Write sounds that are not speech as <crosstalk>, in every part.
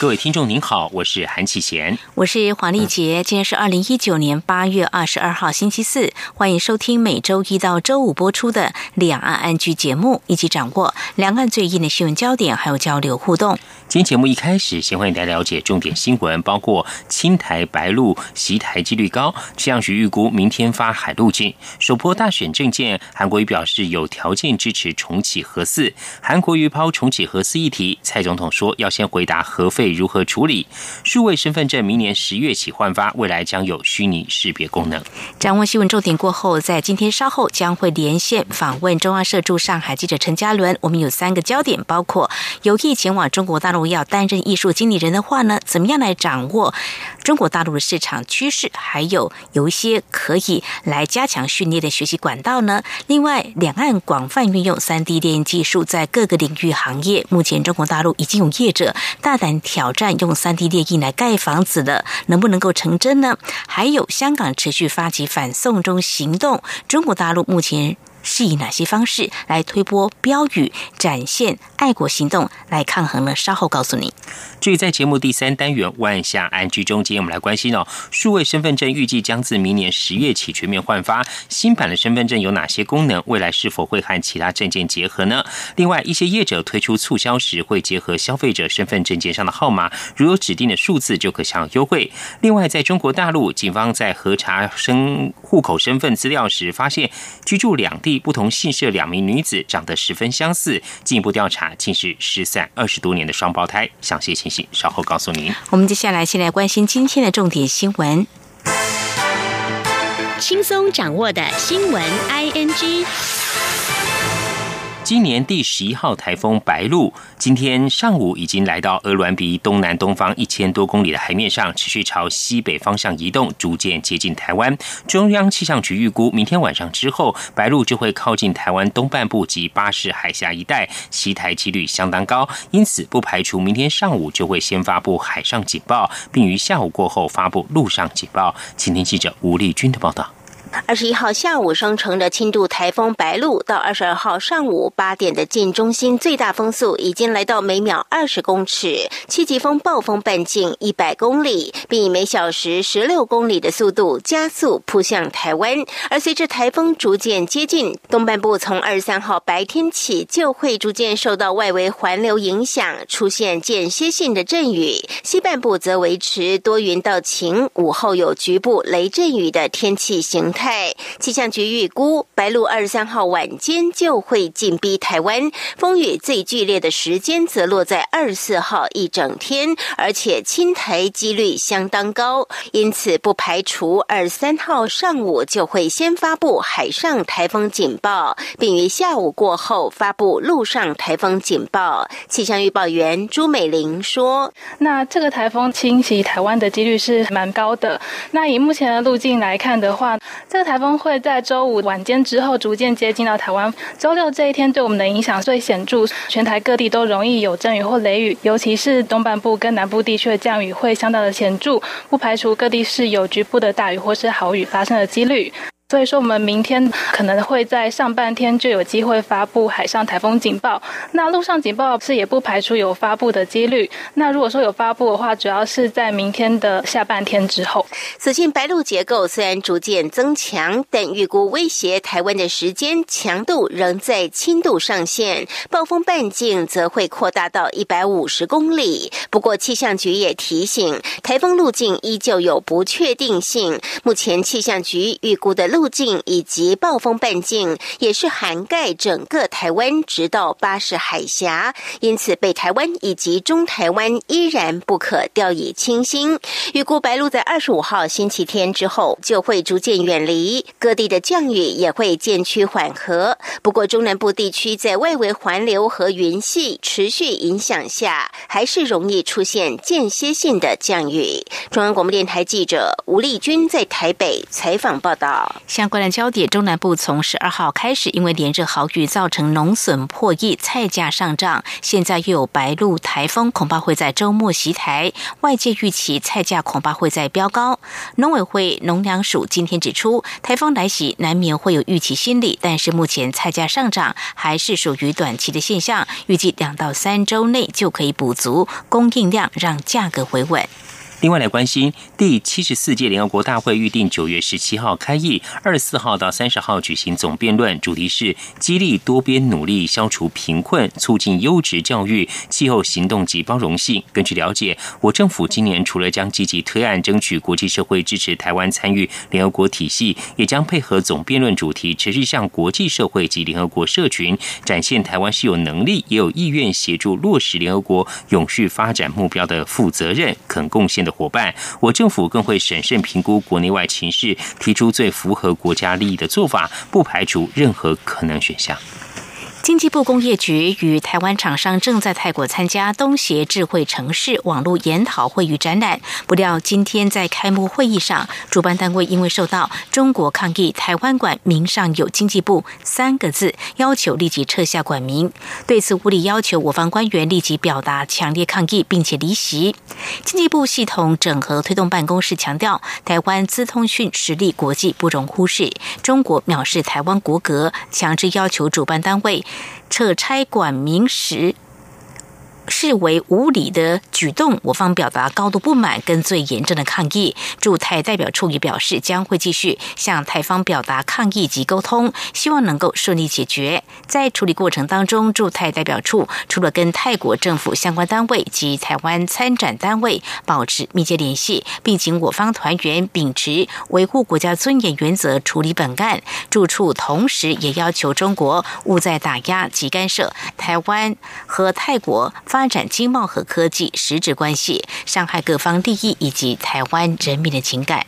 各位听众您好，我是韩启贤，我是黄丽杰。今天是二零一九年八月二十二号星期四，欢迎收听每周一到周五播出的两岸安居节目，一起掌握两岸最硬的新闻焦点，还有交流互动。今天节目一开始，先欢迎大家了解重点新闻，包括青台白露袭台几率高，气象局预估明天发海陆警。首波大选政见，韩国瑜表示有条件支持重启核四。韩国瑜抛重启核四议题，蔡总统说要先回答核废如何处理。数位身份证明年十月起换发，未来将有虚拟识别功能。掌握新闻重点过后，在今天稍后将会连线访问中央社驻上海记者陈嘉伦。我们有三个焦点，包括有意前往中国大陆。要担任艺术经理人的话呢，怎么样来掌握中国大陆的市场趋势？还有有一些可以来加强训练的学习管道呢？另外，两岸广泛运用三 D 电影技术，在各个领域行业，目前中国大陆已经有业者大胆挑挑战用三 D 列印来盖房子的，能不能够成真呢？还有香港持续发起反送中行动，中国大陆目前。是以哪些方式来推波标语，展现爱国行动来抗衡呢？稍后告诉你。至于在节目第三单元万象安居中，今天我们来关心哦，数位身份证预计将自明年十月起全面换发，新版的身份证有哪些功能？未来是否会和其他证件结合呢？另外，一些业者推出促销时会结合消费者身份证件上的号码，如有指定的数字就可享有优惠。另外，在中国大陆，警方在核查身户口身份资料时，发现居住两地。不同姓氏两名女子长得十分相似，进一步调查竟是失散二十多年的双胞胎。详细情形稍后告诉您。我们接下来先来关心今天的重点新闻，轻松掌握的新闻 I N G。今年第十一号台风白露，今天上午已经来到鹅銮鼻东南东方一千多公里的海面上，持续朝西北方向移动，逐渐接近台湾。中央气象局预估，明天晚上之后，白露就会靠近台湾东半部及巴士海峡一带，袭台几率相当高，因此不排除明天上午就会先发布海上警报，并于下午过后发布陆上警报。请听记者吴丽君的报道。二十一号下午生成的轻度台风白露，到二十二号上午八点的近中心最大风速已经来到每秒二十公尺，七级风暴风半径一百公里，并以每小时十六公里的速度加速扑向台湾。而随着台风逐渐接近，东半部从二十三号白天起就会逐渐受到外围环流影响，出现间歇性的阵雨；西半部则维持多云到晴，午后有局部雷阵雨的天气形。态气象局预估，白露二十三号晚间就会进逼台湾，风雨最剧烈的时间则落在二十四号一整天，而且侵台几率相当高，因此不排除二十三号上午就会先发布海上台风警报，并于下午过后发布陆上台风警报。气象预报员朱美玲说：“那这个台风侵袭台湾的几率是蛮高的。那以目前的路径来看的话。”这个台风会在周五晚间之后逐渐接近到台湾，周六这一天对我们的影响最显著，全台各地都容易有阵雨或雷雨，尤其是东半部跟南部地区的降雨会相当的显著，不排除各地是有局部的大雨或是豪雨发生的几率。所以说，我们明天可能会在上半天就有机会发布海上台风警报。那陆上警报是也不排除有发布的几率。那如果说有发布的话，主要是在明天的下半天之后。此前白露结构虽然逐渐增强，但预估威胁台湾的时间强度仍在轻度上限，暴风半径则会扩大到一百五十公里。不过气象局也提醒，台风路径依旧有不确定性。目前气象局预估的路。路径以及暴风半径也是涵盖整个台湾，直到巴士海峡，因此北台湾以及中台湾依然不可掉以轻心。预估白露在二十五号星期天之后就会逐渐远离，各地的降雨也会渐趋缓和。不过中南部地区在外围环流和云系持续影响下，还是容易出现间歇性的降雨。中央广播电台记者吴丽君在台北采访报道。相关的焦点，中南部从十二号开始，因为连日豪雨造成农损破亿，菜价上涨。现在又有白露台风，恐怕会在周末袭台，外界预期菜价恐怕会再飙高。农委会农粮署今天指出，台风来袭难免会有预期心理，但是目前菜价上涨还是属于短期的现象，预计两到三周内就可以补足供应量，让价格回稳。另外来关心，第七十四届联合国大会预定九月十七号开议，二十四号到三十号举行总辩论，主题是激励多边努力消除贫困、促进优质教育、气候行动及包容性。根据了解，我政府今年除了将积极推案争取国际社会支持台湾参与联合国体系，也将配合总辩论主题，持续向国际社会及联合国社群展现台湾是有能力也有意愿协助落实联合国永续发展目标的负责任、肯贡献。伙伴，我政府更会审慎评估国内外情势，提出最符合国家利益的做法，不排除任何可能选项。经济部工业局与台湾厂商正在泰国参加东协智慧城市网络研讨会与展览。不料今天在开幕会议上，主办单位因为受到中国抗议，台湾馆名上有“经济部”三个字，要求立即撤下馆名。对此，无理要求我方官员立即表达强烈抗议，并且离席。经济部系统整合推动办公室强调，台湾资通讯实力国际不容忽视。中国藐视台湾国格，强制要求主办单位。撤差管名时。视为无理的举动，我方表达高度不满跟最严正的抗议。驻泰代表处也表示，将会继续向台方表达抗议及沟通，希望能够顺利解决。在处理过程当中，驻泰代表处除了跟泰国政府相关单位及台湾参展单位保持密切联系，并请我方团员秉持维护国家尊严原则处理本案。驻处同时也要求中国勿再打压及干涉台湾和泰国发。展经贸和科技实质关系，伤害各方利益以及台湾人民的情感。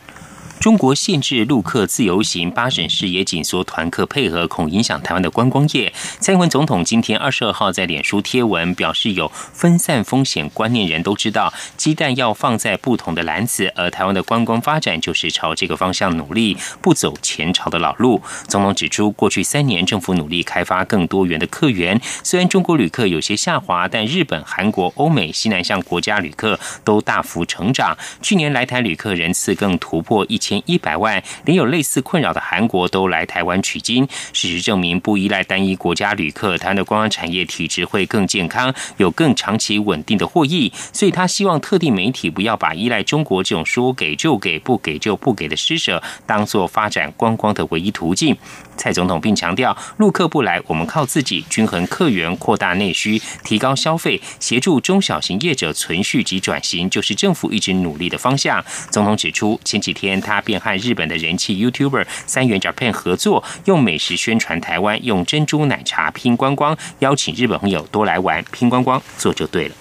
中国限制陆客自由行，八省市也紧缩团客配合，恐影响台湾的观光业。蔡英文总统今天二十二号在脸书贴文表示，有分散风险观念人都知道，鸡蛋要放在不同的篮子，而台湾的观光发展就是朝这个方向努力，不走前朝的老路。总统指出，过去三年政府努力开发更多元的客源，虽然中国旅客有些下滑，但日本、韩国、欧美、西南向国家旅客都大幅成长。去年来台旅客人次更突破一千。千一百万，连有类似困扰的韩国都来台湾取经。事实证明，不依赖单一国家旅客，台湾的观光产业体质会更健康，有更长期稳定的获益。所以他希望特定媒体不要把依赖中国这种说给就给、不给就不给的施舍，当做发展观光的唯一途径。蔡总统并强调，陆客不来，我们靠自己，均衡客源，扩大内需，提高消费，协助中小型业者存续及转型，就是政府一直努力的方向。总统指出，前几天他。便和日本的人气 YouTuber 三元 Japan 合作，用美食宣传台湾，用珍珠奶茶拼观光，邀请日本朋友多来玩，拼观光做就对了。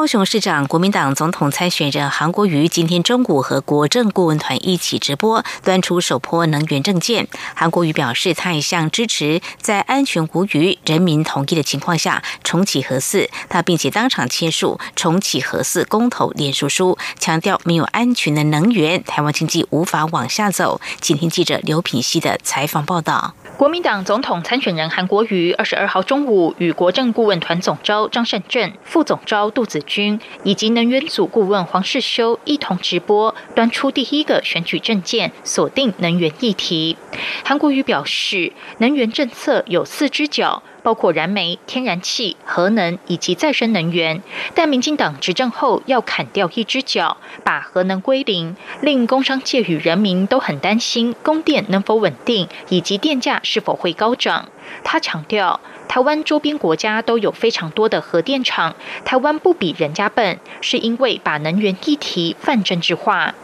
高雄市长、国民党总统参选人韩国瑜今天中午和国政顾问团一起直播，端出首波能源政见。韩国瑜表示，他一向支持在安全无虞、人民同意的情况下重启核四。他并且当场签署重启核四公投联署书，强调没有安全的能源，台湾经济无法往下走。请听记者刘品熙的采访报道。国民党总统参选人韩国瑜二十二号中午与国政顾问团总召张善政、副总召杜子君以及能源组顾问黄世修一同直播，端出第一个选举政见，锁定能源议题。韩国瑜表示，能源政策有四只脚。包括燃煤、天然气、核能以及再生能源，但民进党执政后要砍掉一只脚，把核能归零，令工商界与人民都很担心供电能否稳定，以及电价是否会高涨。他强调。台湾周边国家都有非常多的核电厂，台湾不比人家笨，是因为把能源议题泛政治化。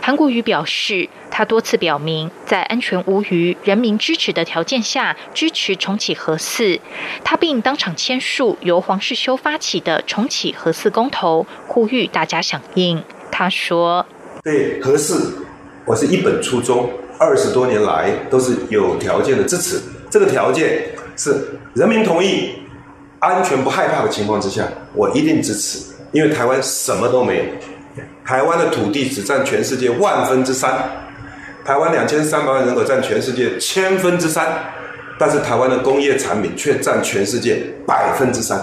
韩国瑜表示，他多次表明，在安全无虞、人民支持的条件下，支持重启核四。他并当场签署由黄世修发起的重启核四公投，呼吁大家响应。他说：“对核四，我是一本初衷，二十多年来都是有条件的支持。这个条件。”是人民同意、安全不害怕的情况之下，我一定支持，因为台湾什么都没有，台湾的土地只占全世界万分之三，台湾两千三百万人口占全世界千分之三，但是台湾的工业产品却占全世界百分之三，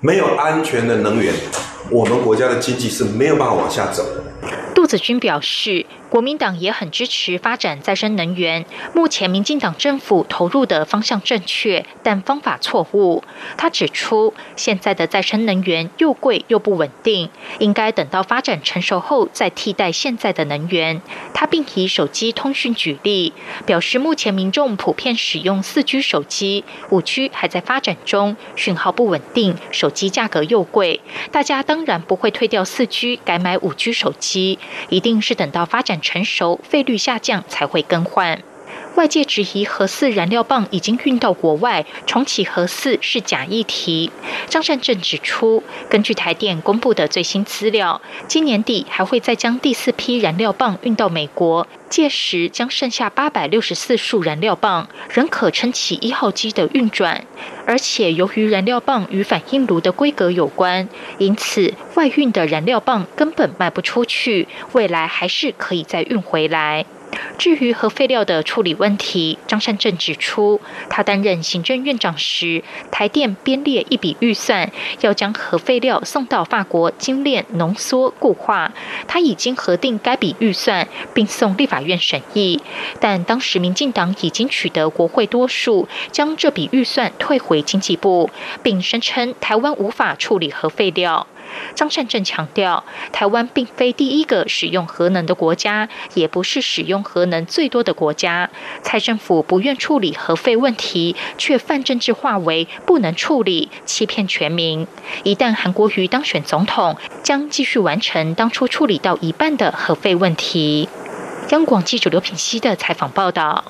没有安全的能源，我们国家的经济是没有办法往下走的。杜子君表示。国民党也很支持发展再生能源。目前民进党政府投入的方向正确，但方法错误。他指出，现在的再生能源又贵又不稳定，应该等到发展成熟后再替代现在的能源。他并以手机通讯举例，表示目前民众普遍使用四 G 手机，五 G 还在发展中，讯号不稳定，手机价格又贵，大家当然不会退掉四 G 改买五 G 手机，一定是等到发展。成熟，费率下降才会更换。外界质疑核四燃料棒已经运到国外，重启核四是假议题。张善政指出，根据台电公布的最新资料，今年底还会再将第四批燃料棒运到美国，届时将剩下八百六十四束燃料棒，仍可撑起一号机的运转。而且由于燃料棒与反应炉的规格有关，因此外运的燃料棒根本卖不出去，未来还是可以再运回来。至于核废料的处理问题，张善政指出，他担任行政院长时，台电编列一笔预算，要将核废料送到法国精炼、浓缩、固化。他已经核定该笔预算，并送立法院审议，但当时民进党已经取得国会多数，将这笔预算退回经济部，并声称台湾无法处理核废料。张善政强调，台湾并非第一个使用核能的国家，也不是使用核能最多的国家。蔡政府不愿处理核废问题，却泛政治化为不能处理，欺骗全民。一旦韩国瑜当选总统，将继续完成当初处理到一半的核废问题。央广记者刘品熙的采访报道。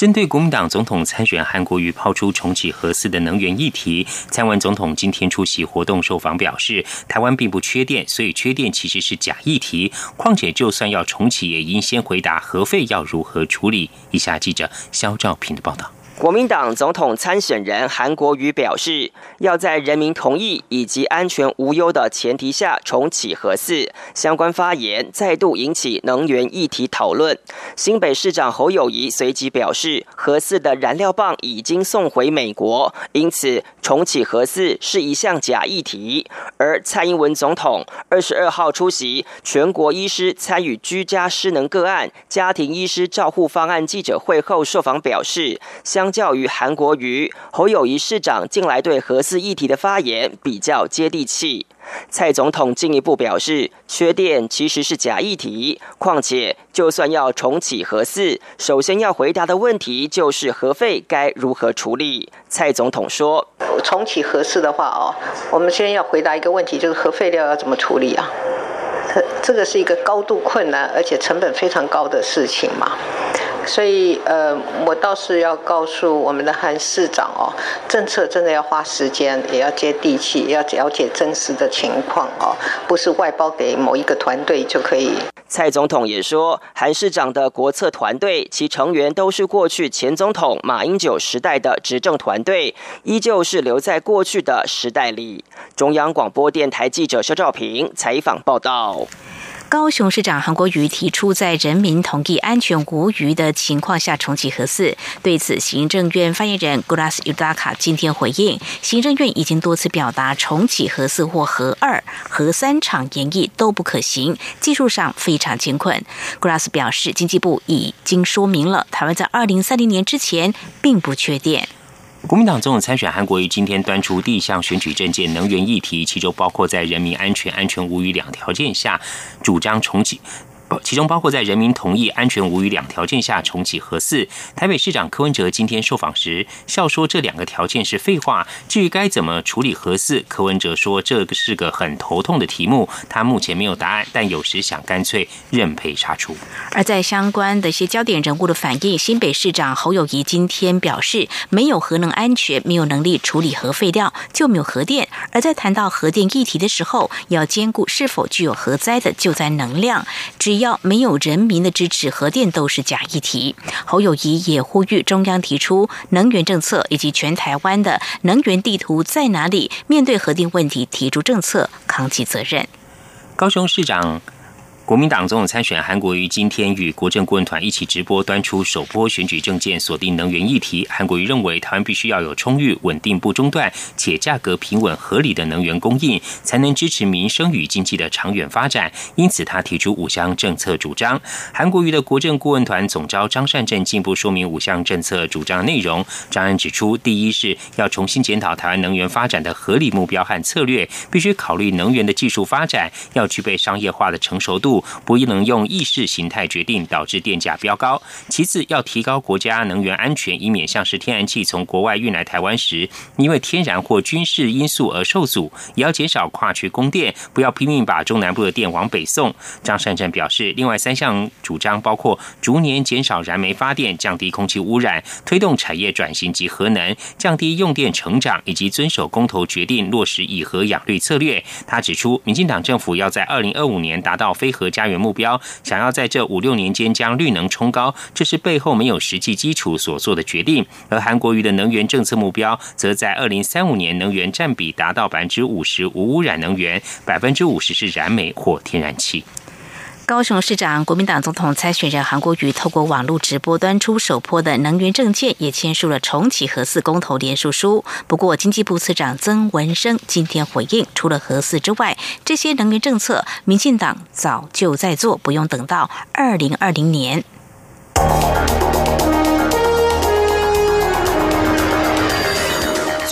针对国民党总统参选韩国瑜抛出重启核四的能源议题，蔡文总统今天出席活动受访表示，台湾并不缺电，所以缺电其实是假议题。况且就算要重启，也应先回答核废要如何处理。以下记者肖兆平的报道。国民党总统参选人韩国瑜表示，要在人民同意以及安全无忧的前提下重启核四。相关发言再度引起能源议题讨论。新北市长侯友谊随即表示，核四的燃料棒已经送回美国，因此重启核四是一项假议题。而蔡英文总统二十二号出席全国医师参与居家失能个案家庭医师照护方案记者会后受访表示，相。较于韩国瑜、侯友谊市长近来对核四议题的发言比较接地气，蔡总统进一步表示，缺电其实是假议题。况且，就算要重启核四，首先要回答的问题就是核废该如何处理。蔡总统说：“重启核四的话，哦，我们先要回答一个问题，就是核废料要怎么处理啊？这个是一个高度困难而且成本非常高的事情嘛。”所以，呃，我倒是要告诉我们的韩市长哦，政策真的要花时间，也要接地气，要了解真实的情况哦，不是外包给某一个团队就可以。蔡总统也说，韩市长的国策团队，其成员都是过去前总统马英九时代的执政团队，依旧是留在过去的时代里。中央广播电台记者肖照平采访报道。高雄市长韩国瑜提出，在人民同意、安全无虞的情况下重启核四。对此，行政院发言人 Gulas Udaka 今天回应，行政院已经多次表达，重启核四或核二、核三厂研议都不可行，技术上非常艰困。Gulas 表示，经济部已经说明了，台湾在二零三零年之前并不缺电。国民党总统参选韩国瑜今天端出第一项选举政见，能源议题，其中包括在人民安全、安全无虞两条件下，主张重启。其中包括在人民同意、安全无虞两条件下重启核四。台北市长柯文哲今天受访时笑说，这两个条件是废话。至于该怎么处理核四，柯文哲说这个是个很头痛的题目，他目前没有答案，但有时想干脆认赔杀出。而在相关的一些焦点人物的反应，新北市长侯友谊今天表示，没有核能安全，没有能力处理核废料，就没有核电。而在谈到核电议题的时候，要兼顾是否具有核灾的救灾能量。至于要没有人民的支持，核电都是假议题。侯友谊也呼吁中央提出能源政策以及全台湾的能源地图在哪里，面对核电问题提出政策，扛起责任。高雄市长。国民党总统参选韩国瑜今天与国政顾问团一起直播，端出首波选举政见，锁定能源议题。韩国瑜认为，台湾必须要有充裕、稳定、不中断且价格平稳、合理的能源供应，才能支持民生与经济的长远发展。因此，他提出五项政策主张。韩国瑜的国政顾问团总召张善政进一步说明五项政策主张内容。张安指出，第一是要重新检讨台湾能源发展的合理目标和策略，必须考虑能源的技术发展要具备商业化的成熟度。不宜能用意识形态决定，导致电价飙高。其次，要提高国家能源安全，以免像是天然气从国外运来台湾时，因为天然或军事因素而受阻。也要减少跨区供电，不要拼命把中南部的电往北送。张善政表示，另外三项主张包括逐年减少燃煤发电，降低空气污染，推动产业转型及核能，降低用电成长，以及遵守公投决定，落实以核养绿策略。他指出，民进党政府要在二零二五年达到非核。家园目标，想要在这五六年间将绿能冲高，这是背后没有实际基础所做的决定。而韩国瑜的能源政策目标，则在二零三五年能源占比达到百分之五十无污染能源，百分之五十是燃煤或天然气。高雄市长、国民党总统参选人韩国瑜透过网络直播端出首波的能源政见，也签署了重启核四公投联署书。不过，经济部次长曾文生今天回应，除了核四之外，这些能源政策，民进党早就在做，不用等到二零二零年。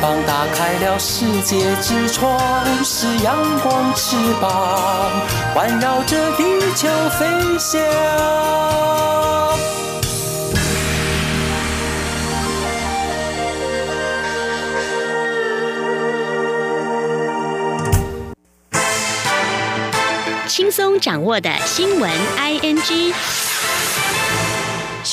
膀打开了世界之窗是阳光翅膀，环绕着地球飞翔。轻松掌握的新闻 I N G。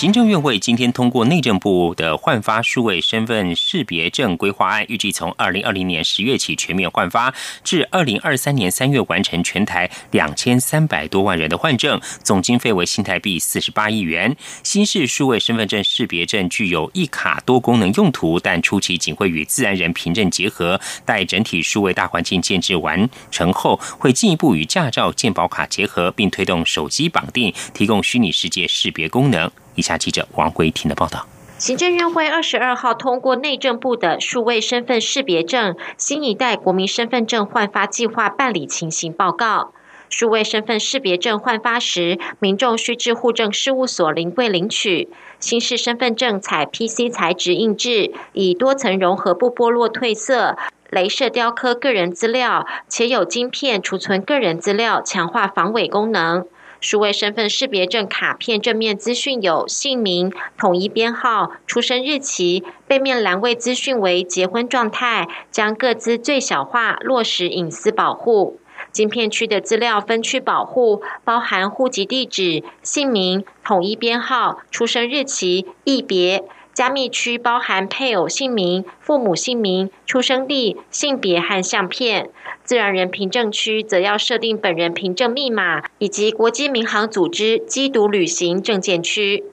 行政院会今天通过内政部的换发数位身份识别证规划案，预计从二零二零年十月起全面换发，至二零二三年三月完成全台两千三百多万人的换证，总经费为新台币四十八亿元。新式数位身份证识别证具有一卡多功能用途，但初期仅会与自然人凭证结合，待整体数位大环境建制完成后，会进一步与驾照、健保卡结合，并推动手机绑定，提供虚拟世界识别功能。以下记者王慧婷的报道：行政院会二十二号通过内政部的数位身份识别证新一代国民身份证换发计划办理情形报告。数位身份识别证换发时，民众需至户政事务所临柜领取。新式身份证采 PC 材质印制，以多层融合不剥落褪色、镭射雕刻个人资料，且有晶片储存个人资料，强化防伪功能。数位身份识别证卡片正面资讯有姓名、统一编号、出生日期，背面栏位资讯为结婚状态，将各自最小化，落实隐私保护。晶片区的资料分区保护，包含户籍地址、姓名、统一编号、出生日期、异别。加密区包含配偶姓名、父母姓名、出生地、性别和相片；自然人凭证区则要设定本人凭证密码以及国际民航组织机读旅行证件区。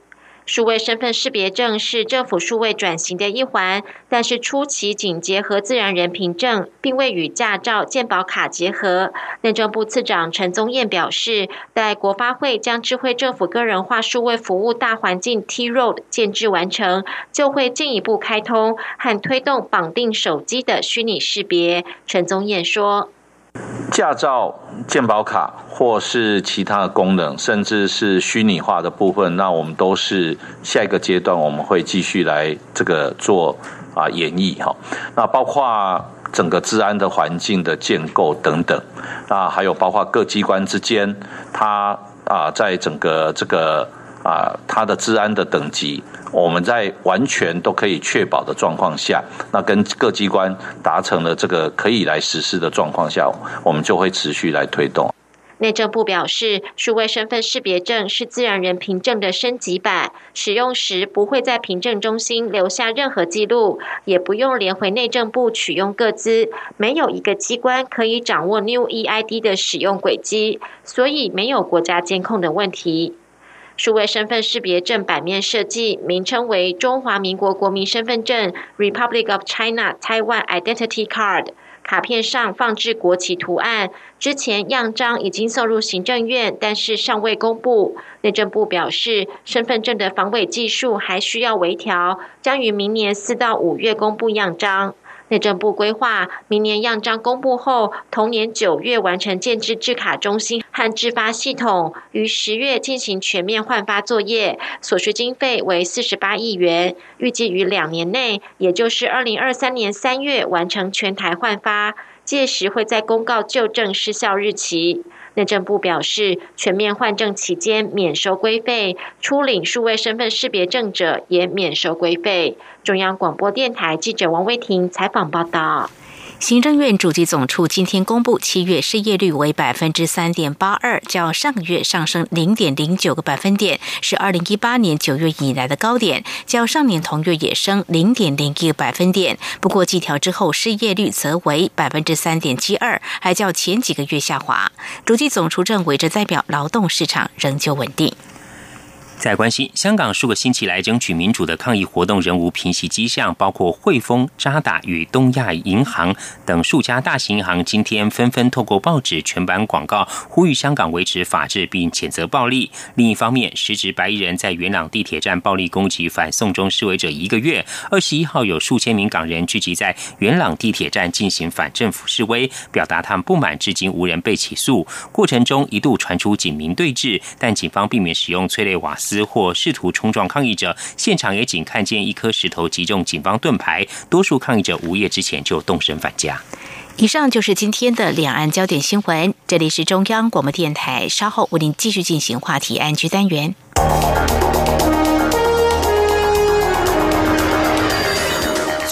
数位身份识别证是政府数位转型的一环，但是初期仅结合自然人凭证，并未与驾照、健保卡结合。内政部次长陈宗彦表示，待国发会将智慧政府个人化数位服务大环境 T Road 建制完成，就会进一步开通和推动绑定手机的虚拟识别。陈宗彦说。驾照、健保卡或是其他的功能，甚至是虚拟化的部分，那我们都是下一个阶段我们会继续来这个做啊演绎哈。那包括整个治安的环境的建构等等，那还有包括各机关之间，它啊在整个这个啊它的治安的等级。我们在完全都可以确保的状况下，那跟各机关达成了这个可以来实施的状况下，我们就会持续来推动。内政部表示，数位身份识别证是自然人凭证的升级版，使用时不会在凭证中心留下任何记录，也不用连回内政部取用各资，没有一个机关可以掌握 New EID 的使用轨迹，所以没有国家监控的问题。数位身份识别证版面设计名称为“中华民国国民身份证 ”（Republic of China Taiwan Identity Card），卡片上放置国旗图案。之前样章已经送入行政院，但是尚未公布。内政部表示，身份证的防伪技术还需要微调，将于明年四到五月公布样章。内政部规划，明年样章公布后，同年九月完成建制制卡中心和制发系统，于十月进行全面换发作业，所需经费为四十八亿元，预计于两年内，也就是二零二三年三月完成全台换发，届时会在公告旧证失效日期。内政部表示，全面换证期间免收规费，初领数位身份识别证者也免收规费。中央广播电台记者王威婷采访报道。行政院主计总处今天公布，七月失业率为百分之三点八二，较上个月上升零点零九个百分点，是二零一八年九月以来的高点，较上年同月也升零点零一个百分点。不过，计调之后失业率则为百分之三点七二，还较前几个月下滑。主计总处认为，这代表劳动市场仍旧稳定。在关心香港数个星期来争取民主的抗议活动仍无平息迹象，包括汇丰、渣打与东亚银行等数家大型银行今天纷纷透过报纸全版广告，呼吁香港维持法治并谴责暴力。另一方面，时值白衣人在元朗地铁站暴力攻击反送中示威者一个月，二十一号有数千名港人聚集在元朗地铁站进行反政府示威，表达他们不满，至今无人被起诉。过程中一度传出警民对峙，但警方避免使用催泪瓦斯。或试图冲撞抗议者，现场也仅看见一颗石头击中警方盾牌。多数抗议者午夜之前就动身返家。以上就是今天的两岸焦点新闻。这里是中央广播电台，稍后为您继续进行话题安居单元。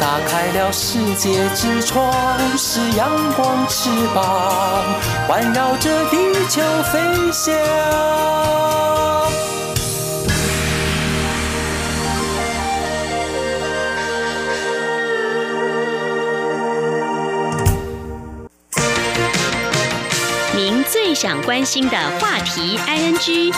打开了世界之窗，是阳光翅膀，环绕着地球飞翔。您最想关心的话题，ING。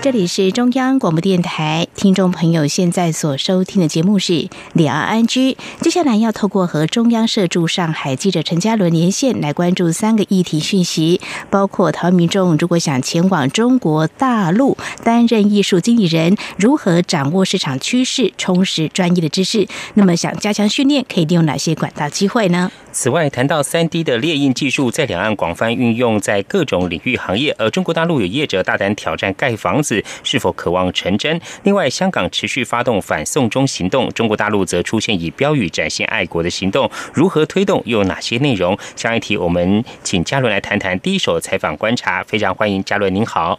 这里是中央广播电台，听众朋友现在所收听的节目是《两岸安居》。接下来要透过和中央社驻上海记者陈嘉伦连线，来关注三个议题讯息，包括台湾民众如果想前往中国大陆担任艺术经理人，如何掌握市场趋势，充实专业的知识？那么想加强训练，可以利用哪些管道机会呢？此外，谈到三 D 的列印技术在两岸广泛运用在各种领域行业，而中国大陆有业者大胆挑战盖房子，是否渴望成真？另外，香港持续发动反送中行动，中国大陆则出现以标语展现爱国的行动，如何推动？又有哪些内容？下一题，我们请嘉伦来谈谈第一手采访观察。非常欢迎嘉伦，您好。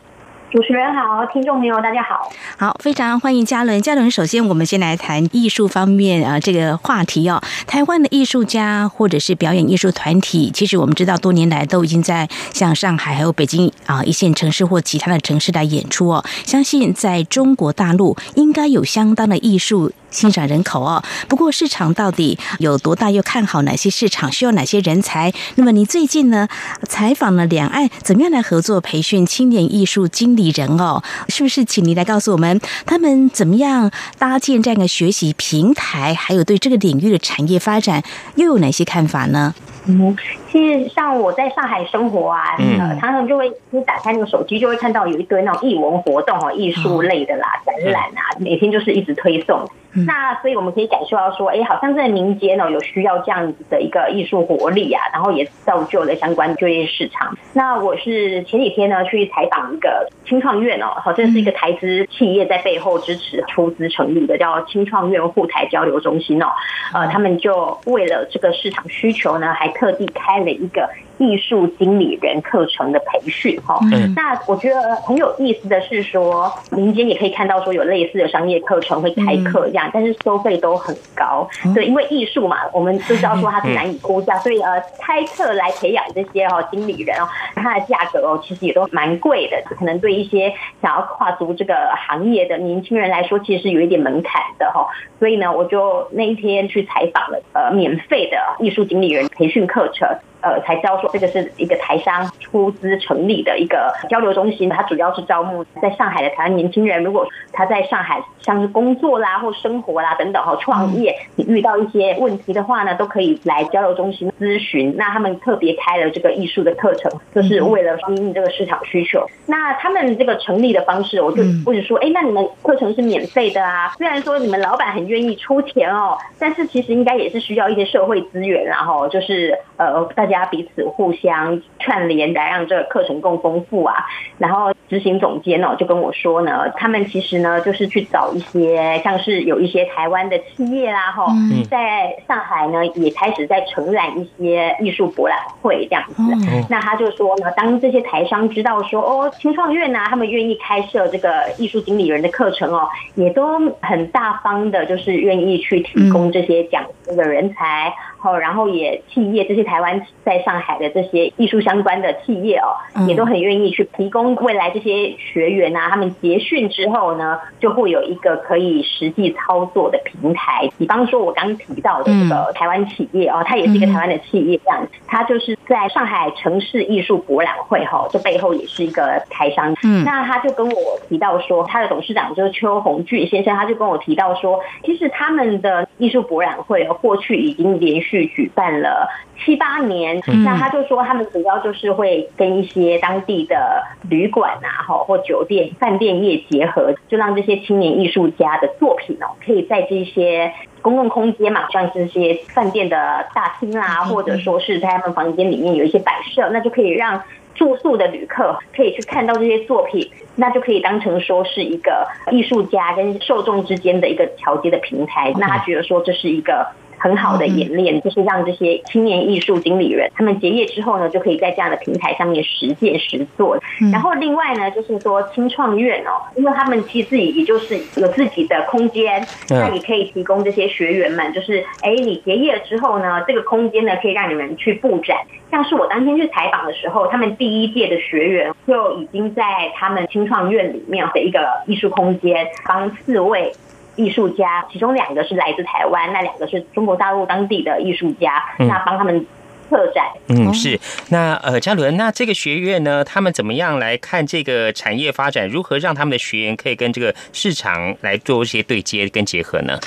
主持人好，听众朋友大家好，好，非常欢迎嘉伦。嘉伦，首先我们先来谈艺术方面啊这个话题哦。台湾的艺术家或者是表演艺术团体，其实我们知道多年来都已经在像上海还有北京啊一线城市或其他的城市来演出哦。相信在中国大陆应该有相当的艺术。欣赏人口哦，不过市场到底有多大？又看好哪些市场？需要哪些人才？那么你最近呢采访了两岸怎么样来合作培训青年艺术经理人哦？是不是请你来告诉我们他们怎么样搭建这样的学习平台？还有对这个领域的产业发展又有哪些看法呢？嗯，其实像我在上海生活啊，呃，常常就会一打开那个手机，就会看到有一堆那种艺文活动哦，艺术类的啦，展览啊，每天就是一直推送。那所以我们可以感受到说，哎，好像在民间哦有需要这样子的一个艺术活力啊，然后也造就了相关就业市场。那我是前几天呢去采访一个青创院哦，好，像是一个台资企业在背后支持出资成立的，叫青创院沪台交流中心哦。呃，他们就为了这个市场需求呢，还特地开了一个。艺术经理人课程的培训，哈，那我觉得很有意思的是说，民间也可以看到说有类似的商业课程会开课这样，但是收费都很高，对，因为艺术嘛，我们都知道说它是难以估价，所以呃，开课来培养这些哦经理人哦，它的价格哦其实也都蛮贵的，可能对一些想要跨足这个行业的年轻人来说，其实是有一点门槛的哈，所以呢，我就那一天去采访了呃免费的艺术经理人培训课程。呃，才知道说这个是一个台商出资成立的一个交流中心，它主要是招募在上海的台湾年轻人。如果他在上海像是工作啦或生活啦等等哈，创业你遇到一些问题的话呢，都可以来交流中心咨询。那他们特别开了这个艺术的课程，就是为了吸引这个市场需求。那他们这个成立的方式，我就或者说，哎，那你们课程是免费的啊？虽然说你们老板很愿意出钱哦，但是其实应该也是需要一些社会资源，然后就是呃大。家彼此互相串联，来让这个课程更丰富啊。然后执行总监呢就跟我说呢，他们其实呢就是去找一些像是有一些台湾的企业啦，哈，在上海呢也开始在承揽一些艺术博览会这样子。那他就说呢，当这些台商知道说哦，青创院呢他们愿意开设这个艺术经理人的课程哦，也都很大方的，就是愿意去提供这些讲师的人才。好，然后也企业这些台湾在上海的这些艺术相关的企业哦，也都很愿意去提供未来这些学员啊，他们结训之后呢，就会有一个可以实际操作的平台。比方说，我刚提到的这个台湾企业哦，它也是一个台湾的企业，这样，它就是在上海城市艺术博览会哈，这背后也是一个台商。嗯，那他就跟我提到说，他的董事长就是邱红俊先生，他就跟我提到说，其实他们的艺术博览会过去已经连续。去举办了七八年，那他就说他们主要就是会跟一些当地的旅馆啊，哈或酒店、饭店业结合，就让这些青年艺术家的作品哦，可以在这些公共空间嘛，像这些饭店的大厅啊，或者说是在他们房间里面有一些摆设，那就可以让住宿的旅客可以去看到这些作品，那就可以当成说是一个艺术家跟受众之间的一个桥接的平台。那他觉得说这是一个。很好的演练，就是让这些青年艺术经理人，他们结业之后呢，就可以在这样的平台上面实践实做。然后另外呢，就是说青创院哦，因为他们其实自己也就是有自己的空间，那你可以提供这些学员们，就是哎，你结业了之后呢，这个空间呢可以让你们去布展。像是我当天去采访的时候，他们第一届的学员就已经在他们青创院里面的一个艺术空间帮四位。艺术家，其中两个是来自台湾，那两个是中国大陆当地的艺术家，那帮他们策展。嗯，是。那呃，嘉伦，那这个学院呢，他们怎么样来看这个产业发展？如何让他们的学员可以跟这个市场来做一些对接跟结合呢？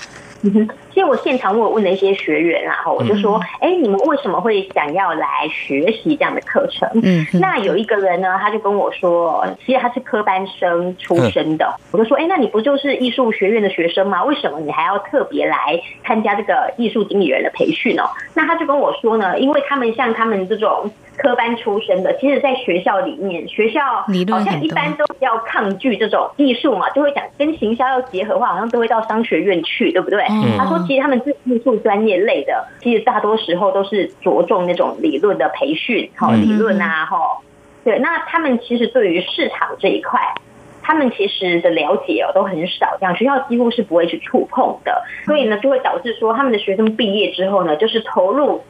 嗯哼，其实我现场我问了一些学员啊，哈，我就说，哎，你们为什么会想要来学习这样的课程？嗯，那有一个人呢，他就跟我说，其实他是科班生出身的。我就说，哎，那你不就是艺术学院的学生吗？为什么你还要特别来参加这个艺术经理人的培训哦？那他就跟我说呢，因为他们像他们这种。科班出身的，其实，在学校里面，学校好像一般都比较抗拒这种艺术嘛，就会讲跟行销要结合的话，好像都会到商学院去，对不对？他说，其实他们是艺术专业类的，其实大多时候都是着重那种理论的培训，好理论啊，哈，对。那他们其实对于市场这一块，他们其实的了解哦都很少，这样学校几乎是不会去触碰的，所以呢，就会导致说他们的学生毕业之后呢，就是投入。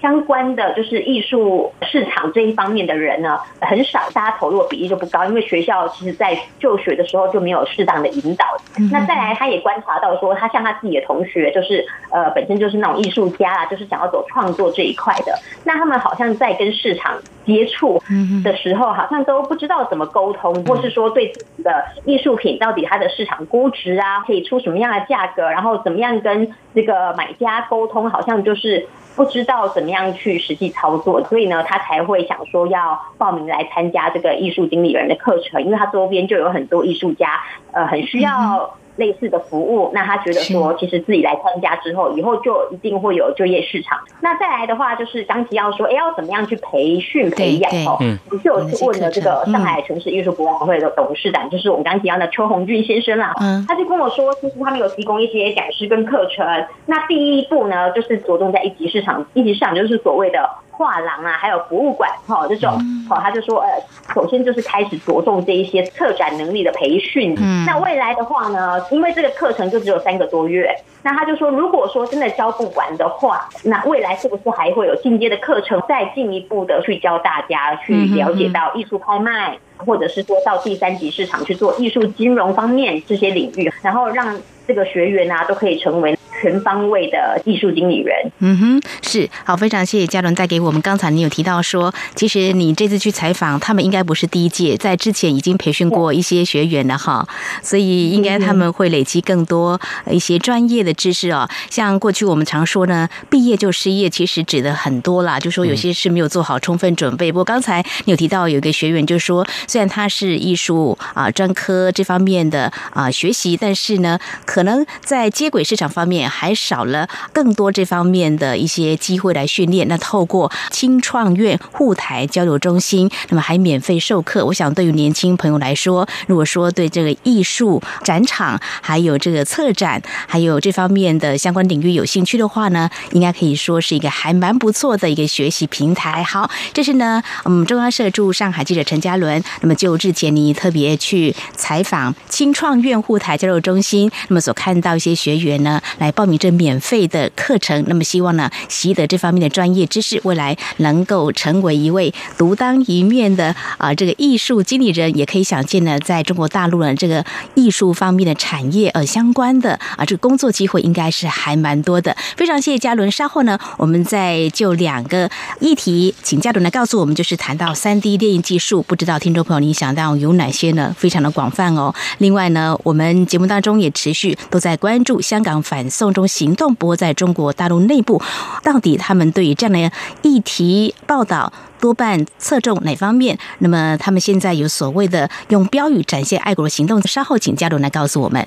相关的就是艺术市场这一方面的人呢，很少，大家投入的比例就不高，因为学校其实在就学的时候就没有适当的引导。那再来，他也观察到说，他像他自己的同学，就是呃，本身就是那种艺术家啊，就是想要走创作这一块的，那他们好像在跟市场接触的时候，好像都不知道怎么沟通，或是说对自己的艺术品到底它的市场估值啊，可以出什么样的价格，然后怎么样跟这个买家沟通，好像就是。不知道怎么样去实际操作，所以呢，他才会想说要报名来参加这个艺术经理人的课程，因为他周边就有很多艺术家，呃，很需要。类似的服务，那他觉得说，其实自己来参加之后，以后就一定会有就业市场。那再来的话，就是张琪要说，哎，要怎么样去培训培养哦？我就有去问了这个上海城市艺术博览会的董事长，就是我们刚提到的邱红俊先生啦。嗯，他就跟我说，其实他们有提供一些讲师跟课程。那第一步呢，就是着重在一级市场，一级市场就是所谓的。画廊啊，还有博物馆哈，这种哦，他就说，呃，首先就是开始着重这一些策展能力的培训。嗯，那未来的话呢，因为这个课程就只有三个多月，那他就说，如果说真的教不完的话，那未来是不是还会有进阶的课程，再进一步的去教大家去了解到艺术拍卖，或者是说到第三级市场去做艺术金融方面这些领域，然后让这个学员啊都可以成为。全方位的艺术经理人，嗯哼，是好，非常谢谢嘉伦带给我们。刚才你有提到说，其实你这次去采访，他们应该不是第一届，在之前已经培训过一些学员了哈，所以应该他们会累积更多一些专业的知识哦。像过去我们常说呢，毕业就失业，其实指的很多啦，就说有些是没有做好充分准备。不过刚才你有提到有一个学员，就说虽然他是艺术啊专科这方面的啊学习，但是呢，可能在接轨市场方面。还少了更多这方面的一些机会来训练。那透过青创院护台交流中心，那么还免费授课。我想对于年轻朋友来说，如果说对这个艺术展场、还有这个策展、还有这方面的相关领域有兴趣的话呢，应该可以说是一个还蛮不错的一个学习平台。好，这是呢，嗯，中央社驻上海记者陈嘉伦。那么就之前你特别去采访青创院护台交流中心，那么所看到一些学员呢，来。报名这免费的课程，那么希望呢习得这方面的专业知识，未来能够成为一位独当一面的啊这个艺术经理人，也可以想见呢，在中国大陆呢这个艺术方面的产业呃相关的啊这个工作机会应该是还蛮多的。非常谢谢嘉伦，稍后呢我们再就两个议题，请嘉伦来告诉我们，就是谈到三 D 电影技术，不知道听众朋友你想到有哪些呢？非常的广泛哦。另外呢，我们节目当中也持续都在关注香港反送。中行动，不过在中国大陆内部，到底他们对于这样的议题报道多半侧重哪方面？那么他们现在有所谓的用标语展现爱国的行动，稍后请嘉伦来告诉我们。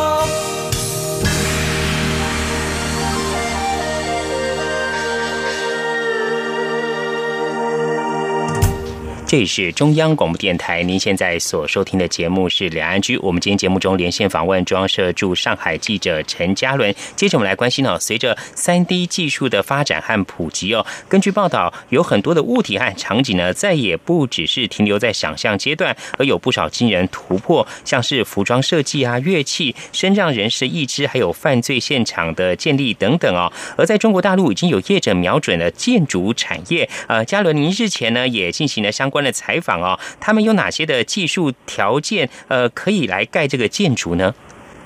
这里是中央广播电台，您现在所收听的节目是两岸居。我们今天节目中连线访问中央社驻上海记者陈嘉伦。接着我们来关心哦，随着三 D 技术的发展和普及哦，根据报道，有很多的物体和场景呢，再也不只是停留在想象阶段，而有不少惊人突破，像是服装设计啊、乐器、身障人士义肢，还有犯罪现场的建立等等哦。而在中国大陆，已经有业者瞄准了建筑产业。呃，嘉伦，您日前呢也进行了相关。的采访哦，他们有哪些的技术条件？呃，可以来盖这个建筑呢？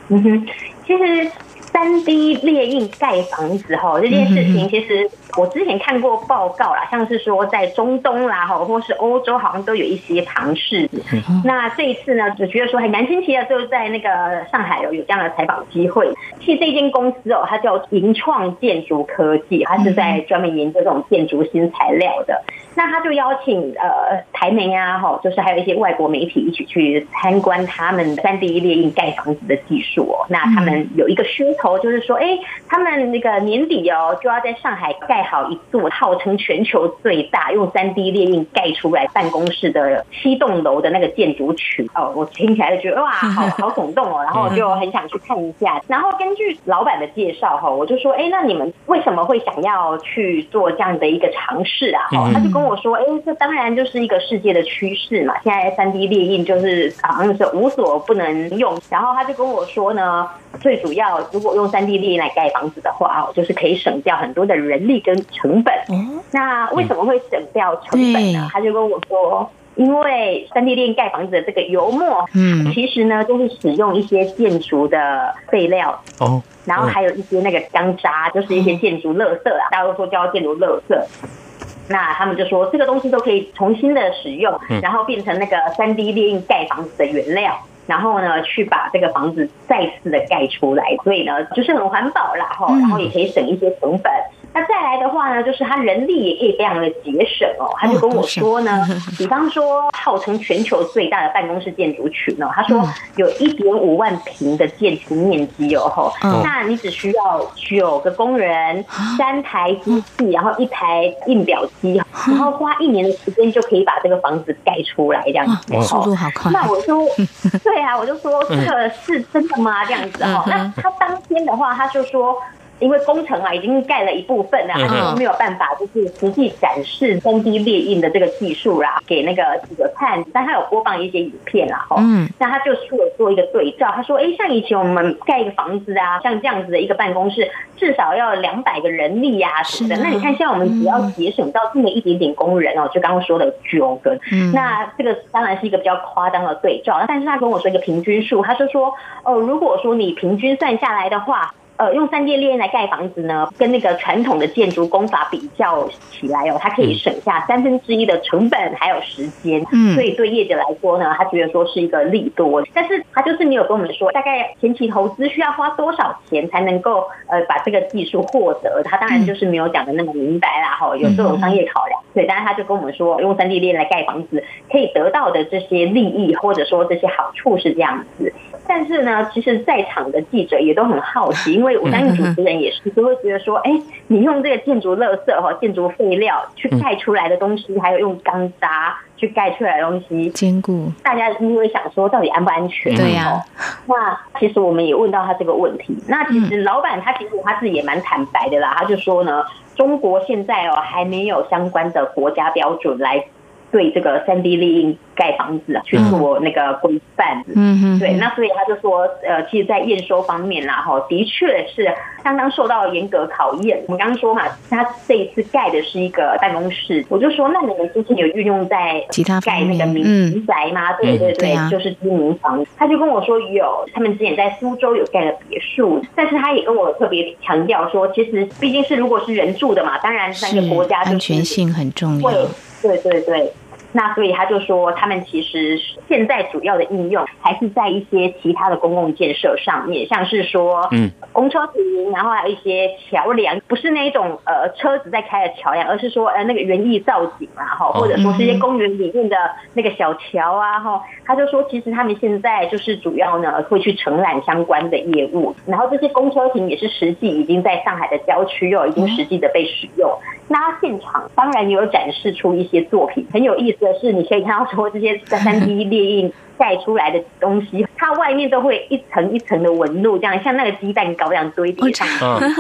嗯哼，其实三 D 列印盖房子哈，这件事情其实。我之前看过报告啦，像是说在中东啦，哈，或是欧洲，好像都有一些尝试。那这一次呢，就觉得说还蛮新奇的，就是在那个上海有有这样的采访机会。其实这间公司哦，它叫银创建筑科技，它是在专门研究这种建筑新材料的。那他就邀请呃台媒啊，哈，就是还有一些外国媒体一起去参观他们三 D 列印盖房子的技术哦。那他们有一个噱头，就是说，哎，他们那个年底哦，就要在上海盖。好一座号称全球最大用三 D 列印盖出来办公室的七栋楼的那个建筑群哦，我听起来就觉得哇，<laughs> 好好耸动哦，然后我就很想去看一下。然后根据老板的介绍哈，我就说，哎，那你们为什么会想要去做这样的一个尝试啊？哈，他就跟我说，哎，这当然就是一个世界的趋势嘛。现在三 D 列印就是好像是无所不能用。然后他就跟我说呢，最主要如果用三 D 列印来盖房子的话哦，就是可以省掉很多的人力跟成本，那为什么会省掉成本呢？他就跟我说，因为三 D 链盖房子的这个油墨，嗯，其实呢都是使用一些建筑的废料哦，然后还有一些那个钢渣，就是一些建筑垃圾啊，大家都说叫建筑垃圾。那他们就说这个东西都可以重新的使用，然后变成那个三 D 列印盖房子的原料。然后呢，去把这个房子再次的盖出来，所以呢，就是很环保啦，哈，然后也可以省一些成本。那再来的话呢，就是他人力也可以非常的节省哦。他就跟我说呢，<laughs> 比方说号称全球最大的办公室建筑群哦，他说有一点五万平的建筑面积哦，哈，那你只需要九个工人、三台机器，然后一台印表机，然后花一年的时间就可以把这个房子盖出来，这样子，速度好快。那我就，<laughs> 对啊，我就说这个是真的吗？这样子哦，那他当天的话，他就说。因为工程啊已经盖了一部分了，他就没有办法就是实际展示三 D 列印的这个技术啦，给那个记者看。但他有播放一些影片啦，哈，那他就说做一个对照。他说，哎，像以前我们盖一个房子啊，像这样子的一个办公室，至少要两百个人力呀什么的。那你看，现在我们只要节省到这么一点点工人哦，就刚刚说的九个。那这个当然是一个比较夸张的对照，但是他跟我说一个平均数，他就说，哦，如果说你平均算下来的话。呃，用三 D 列印来盖房子呢，跟那个传统的建筑工法比较起来哦，它可以省下三分之一的成本还有时间，嗯，所以对业者来说呢，他觉得说是一个利多。但是他就是没有跟我们说大概前期投资需要花多少钱才能够呃把这个技术获得，他当然就是没有讲的那么明白啦，哈，有这种商业考量。对，但是他就跟我们说，用三 D 列印来盖房子可以得到的这些利益或者说这些好处是这样子。但是呢，其实在场的记者也都很好奇，因 <laughs> 为我相信主持人也是，就会觉得说，哎，你用这个建筑垃圾哈、建筑废料去盖出来的东西，还有用钢渣去盖出来的东西，坚固，大家因为想说到底安不安全？对呀。那其实我们也问到他这个问题。那其实老板他其实他自己也蛮坦白的啦，他就说呢，中国现在哦还没有相关的国家标准来。对这个三 D 立印盖房子去做那个规范，嗯嗯，对，那所以他就说，呃，其实，在验收方面啦，哈，的确是相当受到严格考验。我们刚刚说嘛，他这一次盖的是一个办公室，我就说，那你们之前有运用在其他盖那个民宅吗？对对对，就是居民房。他就跟我说有，他们之前在苏州有盖了别墅，但是他也跟我特别强调说，其实毕竟是如果是人住的嘛，当然三个国家安全性很重要。对对对。那所以他就说，他们其实现在主要的应用还是在一些其他的公共建设上面，像是说，嗯，公车亭，然后还有一些桥梁，不是那一种呃车子在开的桥梁，而是说呃那个园艺造景啊，哈，或者说是一些公园里面的那个小桥啊，哈，他就说其实他们现在就是主要呢会去承揽相关的业务，然后这些公车亭也是实际已经在上海的郊区哦，已经实际的被使用。那现场当然也有展示出一些作品，很有意思可是，你可以看到说这些在三 D 列印。盖出来的东西，它外面都会一层一层的纹路，这样像那个鸡蛋糕一样堆叠上。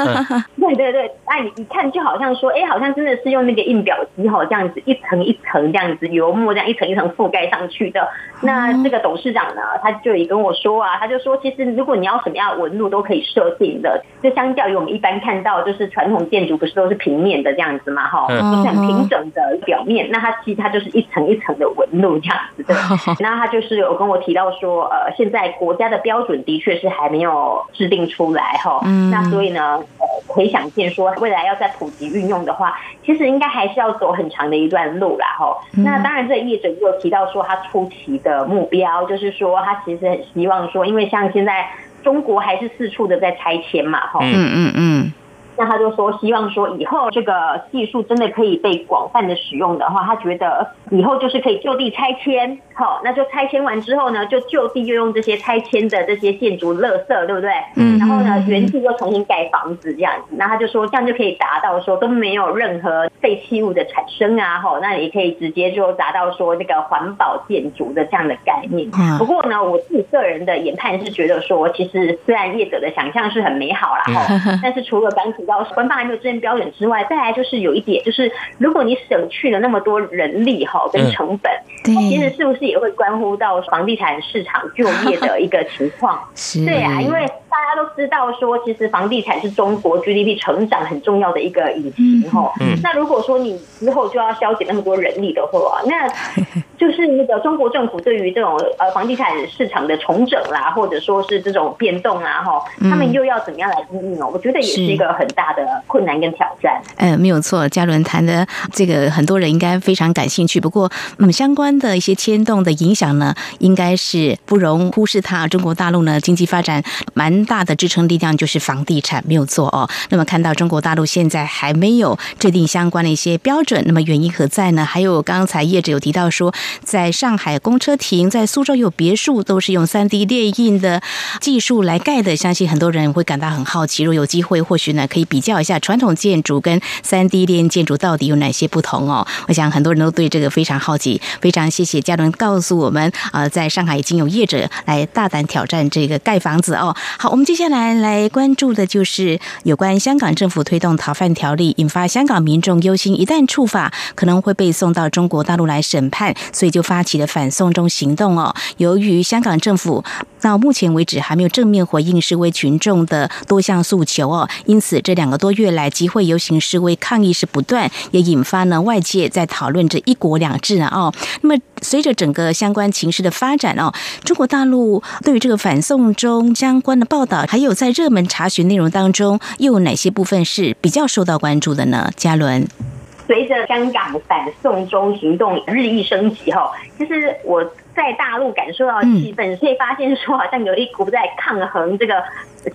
<laughs> 对对对，那你一看就好像说，哎，好像真的是用那个印表机哈，这样子一层一层这样子油墨这样一层一层覆盖上去的。那这个董事长呢，他就也跟我说啊，他就说，其实如果你要什么样的纹路都可以设定的，就相较于我们一般看到，就是传统建筑不是都是平面的这样子嘛，哈，就是很平整的表面。那它其实它就是一层一层的纹路这样子的。<laughs> 那它就是。有跟我提到说，呃，现在国家的标准的确是还没有制定出来哈，那所以呢，呃，可以想见说，未来要在普及运用的话，其实应该还是要走很长的一段路啦哈。那当然，这业者也有提到说，他初期的目标就是说，他其实很希望说，因为像现在中国还是四处的在拆迁嘛哈，嗯嗯嗯。那他就说，希望说以后这个技术真的可以被广泛的使用的话，他觉得以后就是可以就地拆迁，好，那就拆迁完之后呢，就就地又用这些拆迁的这些建筑垃圾，对不对？嗯。然后呢，原地又重新盖房子这样子，那他就说这样就可以达到说都没有任何废弃物的产生啊，哈，那也可以直接就达到说那个环保建筑的这样的概念。不过呢，我自己个人的研判是觉得说，其实虽然业者的想象是很美好啦，哈，<laughs> 但是除了刚提。官方还没有制定标准之外，再来就是有一点，就是如果你省去了那么多人力哈跟成本，其实是不是也会关乎到房地产市场就业的一个情况？<laughs> 对啊，因为大家都知道说，其实房地产是中国 GDP 成长很重要的一个引擎哈。那如果说你之后就要消减那么多人力的话，那 <laughs> 就是那个中国政府对于这种呃房地产市场的重整啦，或者说是这种变动啊哈，他们又要怎么样来应应哦？我觉得也是一个很大的困难跟挑战。嗯，没有错，嘉伦谈的这个很多人应该非常感兴趣。不过，嗯，相关的一些牵动的影响呢，应该是不容忽视。它中国大陆呢经济发展蛮大的支撑力量就是房地产，没有错哦。那么看到中国大陆现在还没有制定相关的一些标准，那么原因何在呢？还有刚才业者有提到说。在上海公车亭，在苏州有别墅，都是用三 D 列印的技术来盖的。相信很多人会感到很好奇。如果有机会，或许呢可以比较一下传统建筑跟三 D 列印建筑到底有哪些不同哦。我想很多人都对这个非常好奇。非常谢谢嘉伦告诉我们啊，在上海已经有业者来大胆挑战这个盖房子哦。好，我们接下来来关注的就是有关香港政府推动逃犯条例，引发香港民众忧心，一旦触法，可能会被送到中国大陆来审判。所以就发起了反送中行动哦。由于香港政府到目前为止还没有正面回应示威群众的多项诉求哦，因此这两个多月来集会游行示威抗议是不断，也引发呢外界在讨论这一国两制啊哦。那么随着整个相关情势的发展哦，中国大陆对于这个反送中相关的报道，还有在热门查询内容当中，又有哪些部分是比较受到关注的呢？嘉伦。随着香港反送中行动日益升级，哈，其实我在大陆感受到气氛，可以发现说，好像有一股在抗衡这个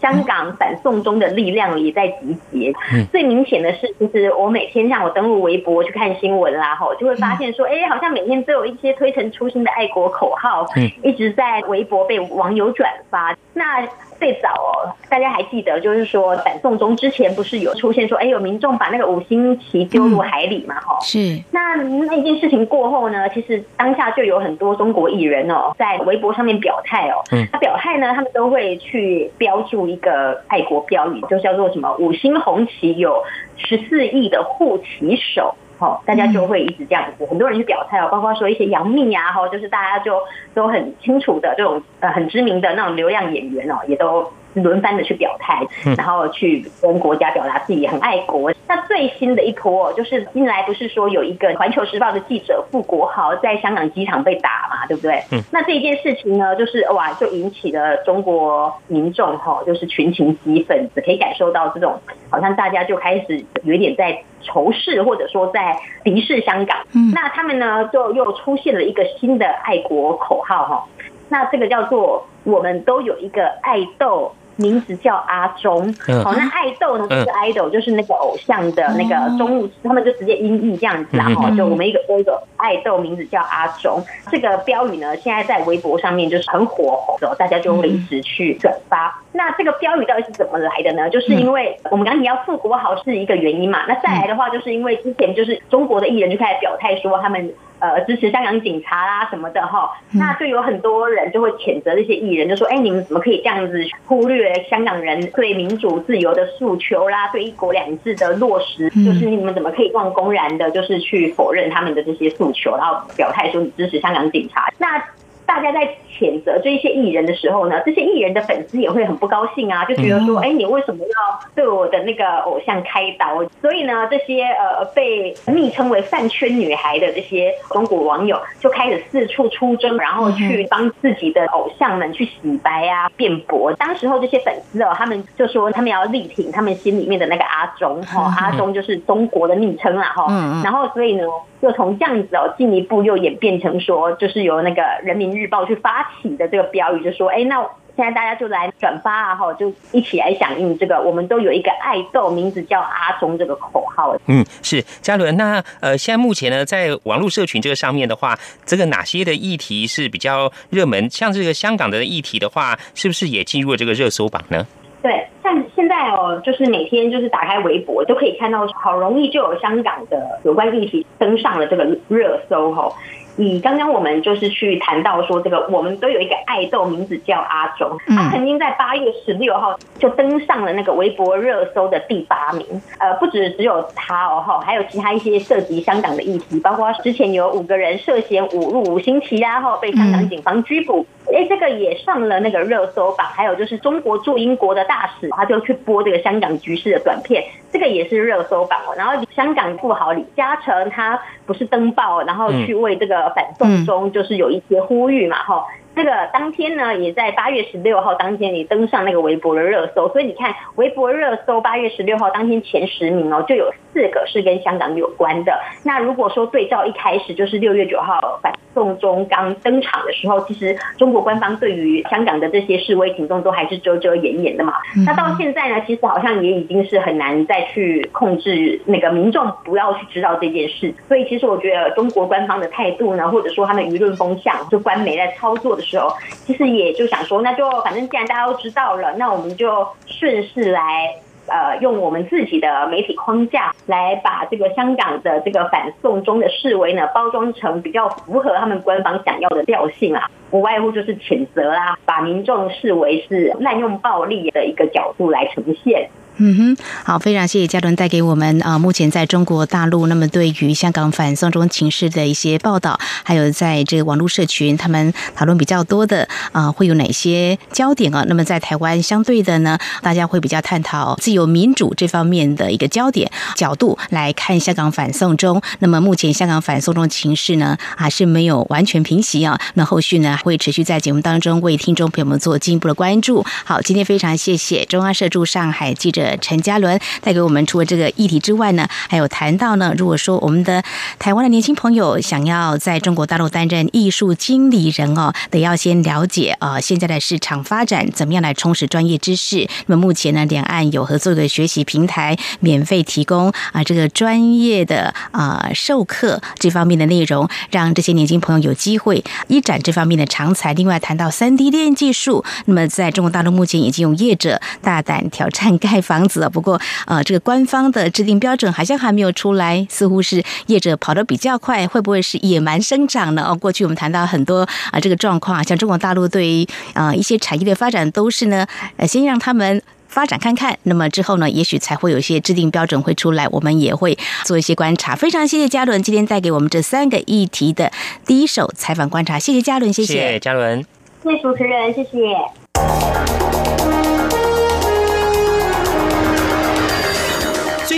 香港反送中的力量也在集结。最明显的是，其实我每天像我登录微博去看新闻啦，哈，就会发现说，哎，好像每天都有一些推陈出新的爱国口号，一直在微博被网友转发。那最早哦，大家还记得，就是说反送中之前不是有出现说，哎，有民众把那个五星旗丢入海里嘛？哈，是。那那件事情过后呢，其实当下就有很多中国艺人哦，在微博上面表态哦。嗯。他表态呢，他们都会去标注一个爱国标语，就叫做什么“五星红旗有十四亿的护旗手”。哈，大家就会一直这样子，很多人去表态哦，包括说一些杨幂啊，哈，就是大家就都很清楚的这种呃很知名的那种流量演员哦，也都。轮番的去表态，然后去跟国家表达自己很爱国。那最新的一波就是近来不是说有一个《环球时报》的记者傅国豪在香港机场被打嘛，对不对？嗯。那这一件事情呢，就是哇，就引起了中国民众哈，就是群情激愤，可以感受到这种好像大家就开始有一点在仇视或者说在敌视香港。嗯。那他们呢，就又出现了一个新的爱国口号哈，那这个叫做“我们都有一个爱豆”。名字叫阿忠，好，那爱豆呢就是 idol，就是那个偶像的那个中物，他们就直接音译这样子，然后就我们一个一个爱豆名字叫阿忠，这个标语呢现在在微博上面就是很火红的，大家就会一直去转发。那这个标语到底是怎么来的呢？就是因为我们刚提要复国好是一个原因嘛，那再来的话就是因为之前就是中国的艺人就开始表态说他们。呃，支持香港警察啦什么的哈，那就有很多人就会谴责这些艺人，就说：哎，你们怎么可以这样子忽略香港人对民主自由的诉求啦，对一国两制的落实？就是你们怎么可以这样公然的，就是去否认他们的这些诉求，然后表态说你支持香港警察？那。大家在谴责这些艺人的时候呢，这些艺人的粉丝也会很不高兴啊，就觉得说，哎，你为什么要对我的那个偶像开刀？所以呢，这些呃被昵称为“饭圈女孩”的这些中国网友就开始四处出征，然后去帮自己的偶像们去洗白啊、辩驳。当时候这些粉丝哦，他们就说他们要力挺他们心里面的那个阿中哈，阿中就是中国的昵称啦哈。然后所以呢。就从这样子哦，进一步又演变成说，就是由那个人民日报去发起的这个标语，就说，哎，那现在大家就来转发啊，哈，就一起来响应这个，我们都有一个爱豆，名字叫阿忠这个口号。嗯，是嘉伦。那呃，现在目前呢，在网络社群这个上面的话，这个哪些的议题是比较热门？像这个香港的议题的话，是不是也进入了这个热搜榜呢？对，像现在哦，就是每天就是打开微博都可以看到，好容易就有香港的有关议题登上了这个热搜哦。以刚刚我们就是去谈到说，这个我们都有一个爱豆，名字叫阿忠，他曾经在八月十六号就登上了那个微博热搜的第八名。呃，不止只有他哦哈，还有其他一些涉及香港的议题，包括之前有五个人涉嫌侮辱五星旗啊，后被香港警方拘捕。哎，这个也上了那个热搜榜，还有就是中国驻英国的大使，他就去播这个香港局势的短片，这个也是热搜榜哦。然后香港富豪李嘉诚，他不是登报，然后去为这个反送中就是有一些呼吁嘛，哈。这个当天呢，也在八月十六号当天也登上那个微博的热搜，所以你看微博热搜八月十六号当天前十名哦，就有四个是跟香港有关的。那如果说对照一开始就是六月九号反送中刚登场的时候，其实中国官方对于香港的这些示威行动都还是遮遮掩掩的嘛。那到现在呢，其实好像也已经是很难再去控制那个民众不要去知道这件事。所以其实我觉得中国官方的态度呢，或者说他们舆论风向，就官媒在操作。的时候，其实也就想说，那就反正既然大家都知道了，那我们就顺势来，呃，用我们自己的媒体框架来把这个香港的这个反送中的示威呢，包装成比较符合他们官方想要的调性啊，无外乎就是谴责啦，把民众视为是滥用暴力的一个角度来呈现。嗯哼，好，非常谢谢嘉伦带给我们啊，目前在中国大陆，那么对于香港反送中情势的一些报道，还有在这个网络社群，他们讨论比较多的啊，会有哪些焦点啊？那么在台湾相对的呢，大家会比较探讨自由民主这方面的一个焦点角度来看香港反送中。那么目前香港反送中情势呢，还是没有完全平息啊。那后续呢，会持续在节目当中为听众朋友们做进一步的关注。好，今天非常谢谢中央社驻上海记者。陈嘉伦带给我们除了这个议题之外呢，还有谈到呢，如果说我们的台湾的年轻朋友想要在中国大陆担任艺术经理人哦，得要先了解啊现在的市场发展，怎么样来充实专业知识。那么目前呢，两岸有合作的学习平台，免费提供啊这个专业的啊授课这方面的内容，让这些年轻朋友有机会一展这方面的长才。另外谈到三 D 炼技术，那么在中国大陆目前已经有业者大胆挑战盖房。房子啊不过呃，这个官方的制定标准好像还没有出来，似乎是业者跑得比较快，会不会是野蛮生长呢？哦，过去我们谈到很多啊，这个状况啊，像中国大陆对于啊一些产业的发展，都是呢，呃，先让他们。发展看看。那么之后呢，也许才会有一些制定标准会出来，我们也会做一些观察。非常谢谢嘉伦今天带给我们这三个议题的第一手采访观察，谢谢嘉伦，谢谢嘉伦，谢谢主持人，谢谢。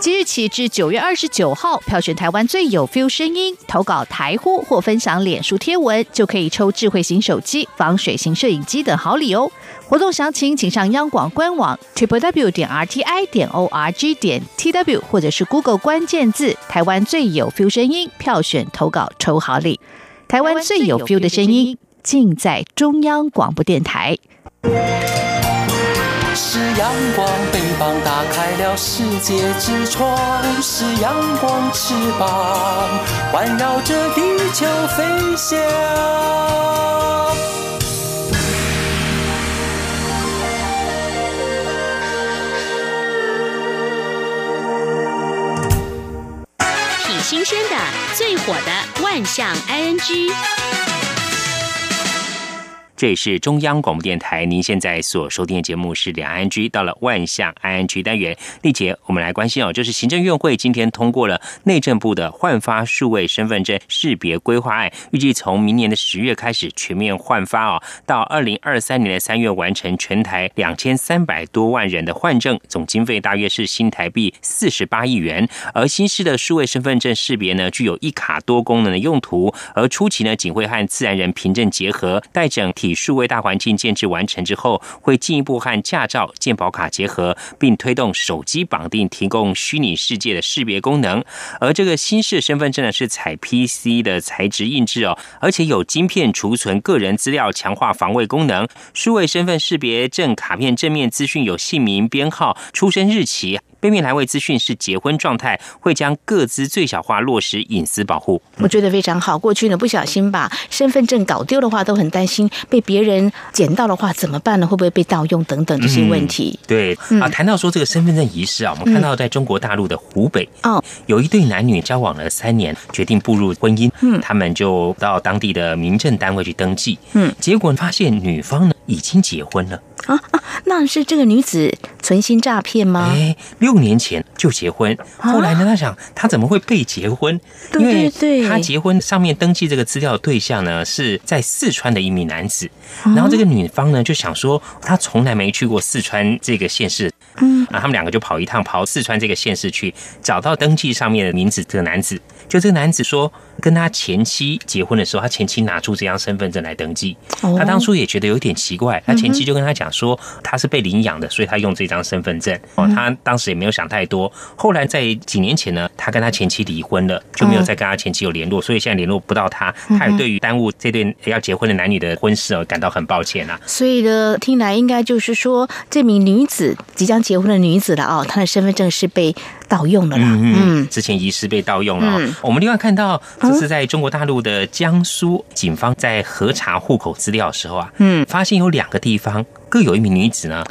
即日起至九月二十九号，票选台湾最有 feel 声音，投稿台呼或分享脸书贴文，就可以抽智慧型手机、防水型摄影机等好礼哦。活动详情请上央广官网 triple w 点 r t i 点 o r g 点 t w，或者是 Google 关键字“台湾最有 feel 声音”，票选投稿抽好礼。台湾最有 feel 的声音，尽在中央广播电台。是阳光，翅膀打开了世界之窗；是阳光，翅膀环绕着地球飞翔。挺新鲜的，最火的万象 ING。这里是中央广播电台，您现在所收听的节目是两岸 G，到了万象 I N G 单元，丽杰，我们来关心哦，就是行政院会今天通过了内政部的换发数位身份证识别规划案，预计从明年的十月开始全面换发哦，到二零二三年的三月完成全台两千三百多万人的换证，总经费大约是新台币四十八亿元。而新式的数位身份证识别呢，具有一卡多功能的用途，而初期呢，仅会和自然人凭证结合，待整体。数位大环境建制完成之后，会进一步和驾照、健保卡结合，并推动手机绑定，提供虚拟世界的识别功能。而这个新式身份证呢，是采 PC 的材质印制哦，而且有晶片储存个人资料，强化防卫功能。数位身份识别证卡片正面资讯有姓名、编号、出生日期。背面来位资讯是结婚状态，会将各自最小化，落实隐私保护。我觉得非常好。过去呢，不小心把身份证搞丢的话，都很担心被别人捡到的话怎么办呢？会不会被盗用等等这些问题？对啊，谈到说这个身份证遗失啊，我们看到在中国大陆的湖北哦，有一对男女交往了三年，决定步入婚姻，嗯，他们就到当地的民政单位去登记，嗯，结果发现女方呢已经结婚了。啊啊！那是这个女子存心诈骗吗？哎，六年前就结婚，后来呢？他想，他怎么会被结婚？对对对，他结婚上面登记这个资料对象呢，是在四川的一名男子。然后这个女方呢，就想说，她从来没去过四川这个县市。嗯，啊，他们两个就跑一趟，跑四川这个县市去，找到登记上面的名字这个男子。就这个男子说，跟他前妻结婚的时候，他前妻拿出这张身份证来登记。他当初也觉得有点奇怪，他前妻就跟他讲说，他是被领养的，所以他用这张身份证。哦，他当时也没有想太多。后来在几年前呢，他跟他前妻离婚了，就没有再跟他前妻有联络，所以现在联络不到他。他也对于耽误这对要结婚的男女的婚事哦，感到很抱歉啊。所以呢，听来应该就是说，这名女子即将结婚的女子了哦，她的身份证是被。盗用了啦，嗯，之前遗失被盗用了。我们另外看到，这是在中国大陆的江苏警方在核查户口资料的时候啊，嗯，发现有两个地方各有一名女子呢，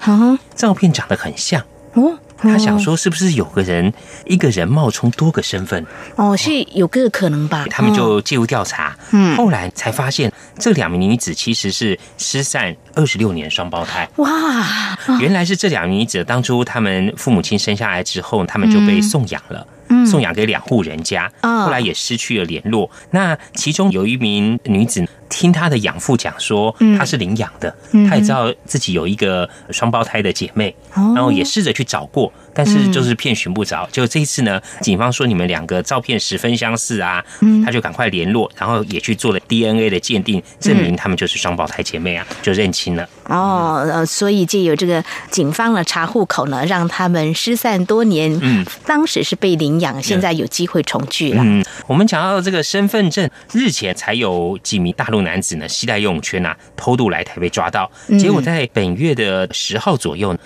照片长得很像哦。他想说，是不是有个人一个人冒充多个身份？哦，是有个可能吧。他们就介入调查，嗯，后来才发现这两名女子其实是失散二十六年双胞胎。哇，原来是这两名女子当初他们父母亲生下来之后，他们就被送养了。送养给两户人家，后来也失去了联络。那其中有一名女子听他的养父讲说，他是领养的，他也知道自己有一个双胞胎的姐妹，然后也试着去找过，但是就是遍寻不着。就这一次呢，警方说你们两个照片十分相似啊，他就赶快联络，然后也去做了 DNA 的鉴定，证明他们就是双胞胎姐妹啊，就认亲了。哦，呃，所以借由这个警方的查户口呢，让他们失散多年，嗯，当时是被领养，现在有机会重聚了。嗯，我们讲到这个身份证，日前才有几名大陆男子呢，携带游泳圈啊，偷渡来台被抓到，结果在本月的十号左右呢，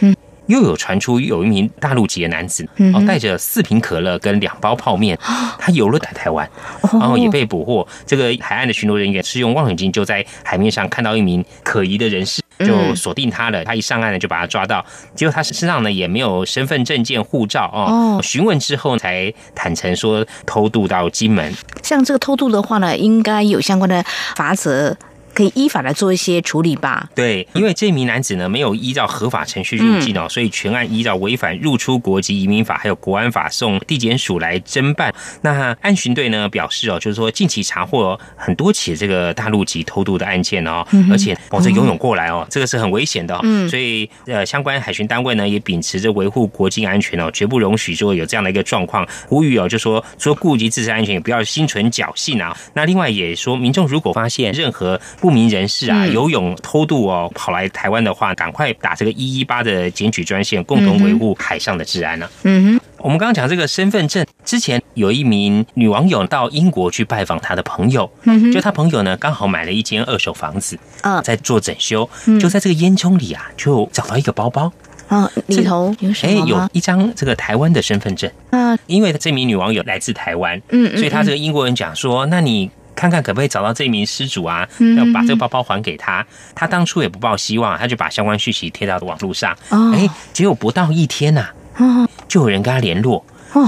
又有传出有一名大陆籍的男子，哦，带着四瓶可乐跟两包泡面，他游了来台湾，然后也被捕获。这个海岸的巡逻人员是用望远镜就在海面上看到一名可疑的人士。就锁定他了，他一上岸呢就把他抓到，结果他身上呢也没有身份证件、护照哦。询问之后才坦诚说偷渡到金门。像这个偷渡的话呢，应该有相关的法则。可以依法来做一些处理吧。对，因为这名男子呢没有依照合法程序入境哦，所以全案依照违反入出国及移民法还有国安法送地检署来侦办。那案巡队呢表示哦，就是说近期查获很多起这个大陆籍偷渡的案件哦，而且哦这游泳过来哦，这个是很危险的。嗯，所以呃相关海巡单位呢也秉持着维护国境安全哦，绝不容许说有这样的一个状况。呼吁哦，就说除了顾及自身安全，也不要心存侥幸啊。那另外也说，民众如果发现任何不明人士啊，游泳偷渡哦，跑来台湾的话，赶快打这个一一八的检举专线，共同维护海上的治安呢。嗯哼，我们刚刚讲这个身份证，之前有一名女网友到英国去拜访她的朋友，嗯就她朋友呢刚好买了一间二手房子，啊，在做整修，就在这个烟囱里啊，就找到一个包包，啊，里头有什么哎，有一张这个台湾的身份证，啊，因为这名女网友来自台湾，嗯，所以她这个英国人讲说，那你。看看可不可以找到这名失主啊？要把这个包包还给他。他当初也不抱希望，他就把相关讯息贴到网络上。哎，结果不到一天呐，就有人跟他联络。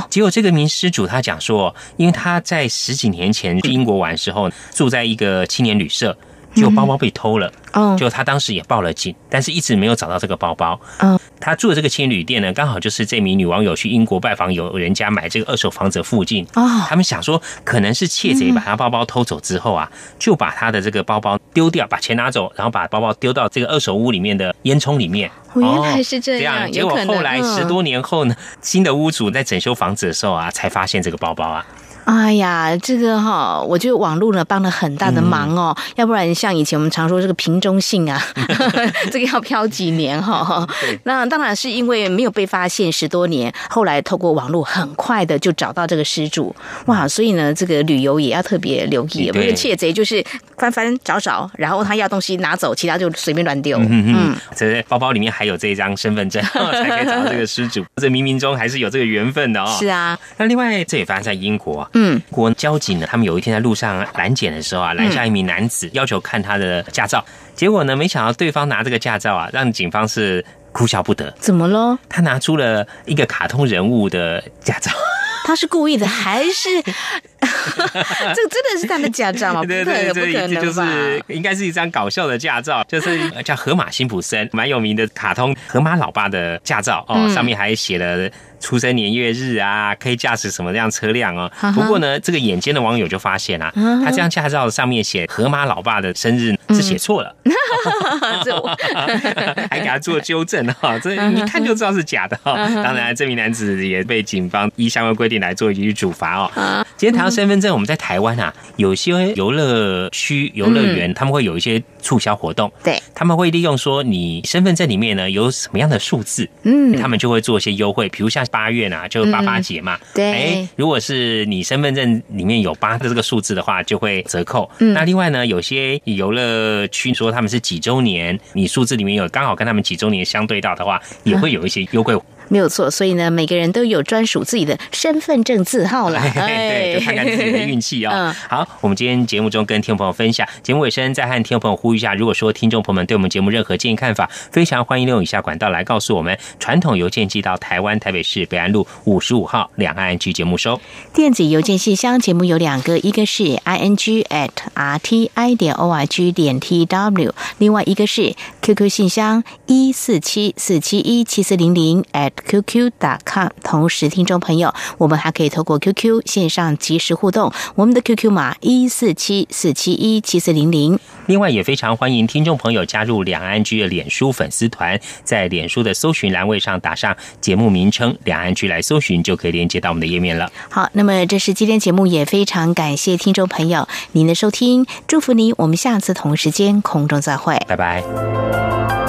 结果这个名失主他讲说，因为他在十几年前去英国玩时候，住在一个青年旅社，就包包被偷了。就他当时也报了警，但是一直没有找到这个包包。嗯，他住的这个青旅店呢，刚好就是这名女网友去英国拜访有人家买这个二手房子附近。哦，他们想说可能是窃贼把他包包偷走之后啊，就把他的这个包包丢掉，把钱拿走，然后把包包丢到这个二手屋里面的烟囱里面。原来是这样，结果后来十多年后呢，新的屋主在整修房子的时候啊，才发现这个包包啊。哎呀，这个哈，我觉得网络呢帮了很大的忙哦。要不然像以前我们常说这个瓶中信啊，<laughs> <laughs> 这个要飘几年哈。那当然是因为没有被发现十多年，后来透过网络很快的就找到这个失主。哇，所以呢，这个旅游也要特别留意，不是窃贼就是翻翻找找，然后他要东西拿走，其他就随便乱丢。嗯嗯，这包包里面还有这一张身份证，<laughs> 才可以找到这个失主。这冥冥中还是有这个缘分的哦。是啊，那另外这也发生在英国。嗯，国交警呢，他们有一天在路上拦检的时候啊，拦下一名男子，要求看他的驾照。结果呢，没想到对方拿这个驾照啊，让警方是哭笑不得。怎么了？他拿出了一个卡通人物的驾照。<laughs> 他是故意的还是？<laughs> 这个真的是他的驾照吗？<laughs> 对对对，不可能是应该是一张搞笑的驾照，就是叫河马辛普森，蛮有名的卡通河马老爸的驾照哦，上面还写了。出生年月日啊，可以驾驶什么样车辆哦？不过呢，这个眼尖的网友就发现啊，他这张驾照上面写河马老爸的生日是写错了，<laughs> <laughs> 还给他做纠正哈，这一看就知道是假的哈。当然，这名男子也被警方依相关规定来做予以处罚哦。今天谈到身份证，我们在台湾啊，有些游乐区、游乐园他们会有一些促销活动，对，他们会利用说你身份证里面呢有什么样的数字，嗯，他们就会做一些优惠，比如像。八月呢，就八八节嘛。对，哎，如果是你身份证里面有八的这个数字的话，就会折扣。那另外呢，有些游乐区说他们是几周年，你数字里面有刚好跟他们几周年相对到的话，也会有一些优惠。没有错，所以呢，每个人都有专属自己的身份证字号了。<laughs> 对，就看看自己的运气哦。<laughs> 好，我们今天节目中跟听众朋友分享，节目尾声再和听众朋友呼吁一下，如果说听众朋友们对我们节目任何建议看法，非常欢迎利用以下管道来告诉我们：传统邮件寄到台湾台北市北安路五十五号两岸局节目收；电子邮件信箱节目有两个，一个是 i n g at r t i 点 o r g 点 t w，另外一个是 QQ 信箱一四七四七一七四零零 at。qq.com。同时，听众朋友，我们还可以透过 QQ 线上及时互动，我们的 QQ 码一四七四七一七四零零。另外，也非常欢迎听众朋友加入两岸居的脸书粉丝团，在脸书的搜寻栏位上打上节目名称“两岸居”来搜寻，就可以连接到我们的页面了。好，那么这是今天节目，也非常感谢听众朋友您的收听，祝福您，我们下次同时间空中再会，拜拜。